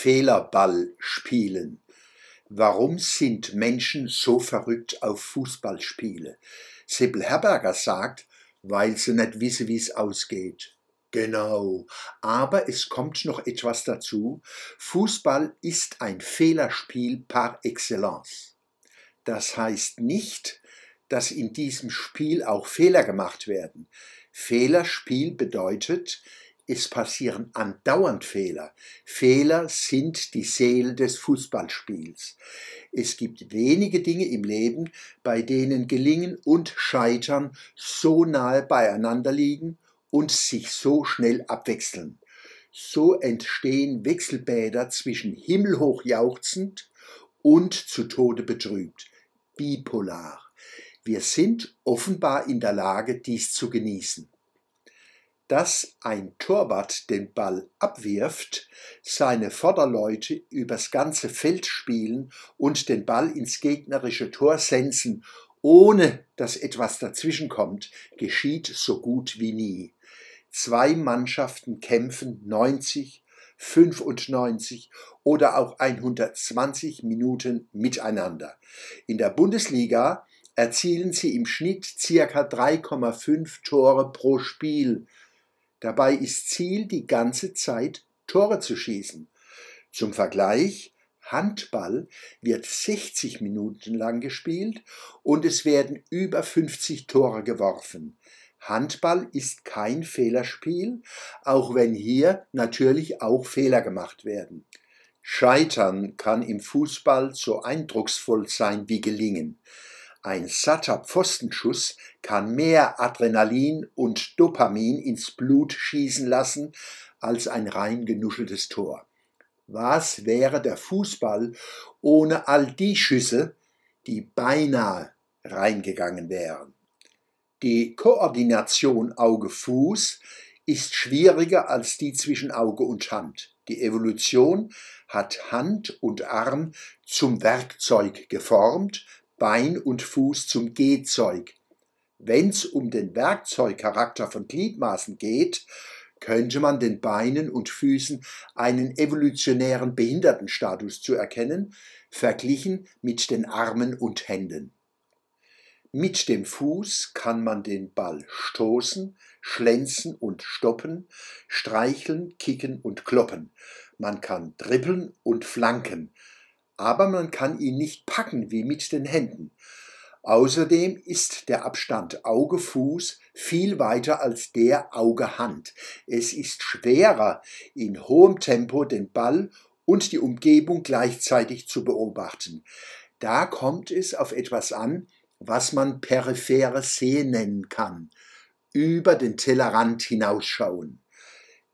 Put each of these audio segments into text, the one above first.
Fehlerball spielen. Warum sind Menschen so verrückt auf Fußballspiele? Sibyl Herberger sagt, weil sie nicht wissen, wie es ausgeht. Genau, aber es kommt noch etwas dazu. Fußball ist ein Fehlerspiel par excellence. Das heißt nicht, dass in diesem Spiel auch Fehler gemacht werden. Fehlerspiel bedeutet, es passieren andauernd Fehler. Fehler sind die Seele des Fußballspiels. Es gibt wenige Dinge im Leben, bei denen Gelingen und Scheitern so nahe beieinander liegen und sich so schnell abwechseln. So entstehen Wechselbäder zwischen himmelhoch jauchzend und zu Tode betrübt, bipolar. Wir sind offenbar in der Lage, dies zu genießen dass ein Torwart den Ball abwirft, seine Vorderleute übers ganze Feld spielen und den Ball ins gegnerische Tor sensen, ohne dass etwas dazwischenkommt, geschieht so gut wie nie. Zwei Mannschaften kämpfen 90, 95 oder auch 120 Minuten miteinander. In der Bundesliga erzielen sie im Schnitt circa 3,5 Tore pro Spiel, Dabei ist Ziel die ganze Zeit Tore zu schießen. Zum Vergleich, Handball wird 60 Minuten lang gespielt und es werden über 50 Tore geworfen. Handball ist kein Fehlerspiel, auch wenn hier natürlich auch Fehler gemacht werden. Scheitern kann im Fußball so eindrucksvoll sein wie gelingen. Ein satter Pfostenschuss kann mehr Adrenalin und Dopamin ins Blut schießen lassen als ein rein genuscheltes Tor. Was wäre der Fußball ohne all die Schüsse, die beinahe reingegangen wären? Die Koordination Auge-Fuß ist schwieriger als die zwischen Auge und Hand. Die Evolution hat Hand und Arm zum Werkzeug geformt, Bein und Fuß zum Gehzeug. Wenn's um den Werkzeugcharakter von Gliedmaßen geht, könnte man den Beinen und Füßen einen evolutionären Behindertenstatus zuerkennen, verglichen mit den Armen und Händen. Mit dem Fuß kann man den Ball stoßen, schlänzen und stoppen, streicheln, kicken und kloppen. Man kann dribbeln und flanken, aber man kann ihn nicht packen wie mit den Händen. Außerdem ist der Abstand Auge-Fuß viel weiter als der Auge-Hand. Es ist schwerer, in hohem Tempo den Ball und die Umgebung gleichzeitig zu beobachten. Da kommt es auf etwas an, was man periphere Sehen nennen kann. Über den Tellerrand hinausschauen.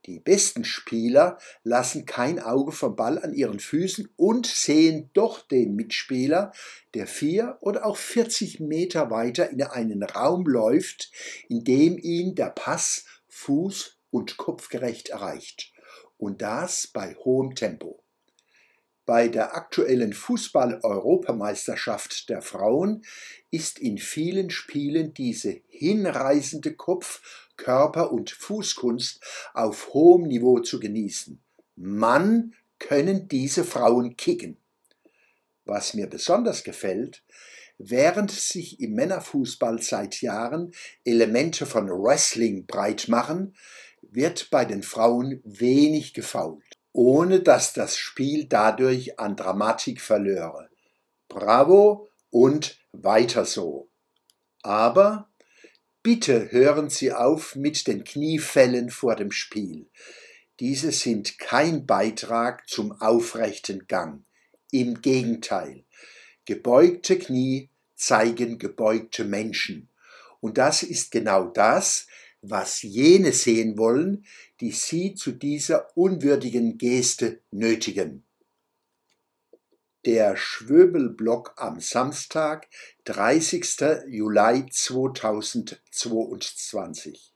Die besten Spieler lassen kein Auge vom Ball an ihren Füßen und sehen doch den Mitspieler, der vier oder auch 40 Meter weiter in einen Raum läuft, in dem ihn der Pass fuß- und kopfgerecht erreicht. Und das bei hohem Tempo. Bei der aktuellen Fußball-Europameisterschaft der Frauen ist in vielen Spielen diese hinreißende Kopf-, Körper- und Fußkunst auf hohem Niveau zu genießen. Mann können diese Frauen kicken. Was mir besonders gefällt, während sich im Männerfußball seit Jahren Elemente von Wrestling breit machen, wird bei den Frauen wenig gefault ohne dass das Spiel dadurch an Dramatik verlöre. Bravo und weiter so. Aber bitte hören Sie auf mit den Kniefällen vor dem Spiel. Diese sind kein Beitrag zum aufrechten Gang. Im Gegenteil. Gebeugte Knie zeigen gebeugte Menschen. Und das ist genau das, was jene sehen wollen, die sie zu dieser unwürdigen Geste nötigen. Der Schwöbelblock am Samstag, 30. Juli 2022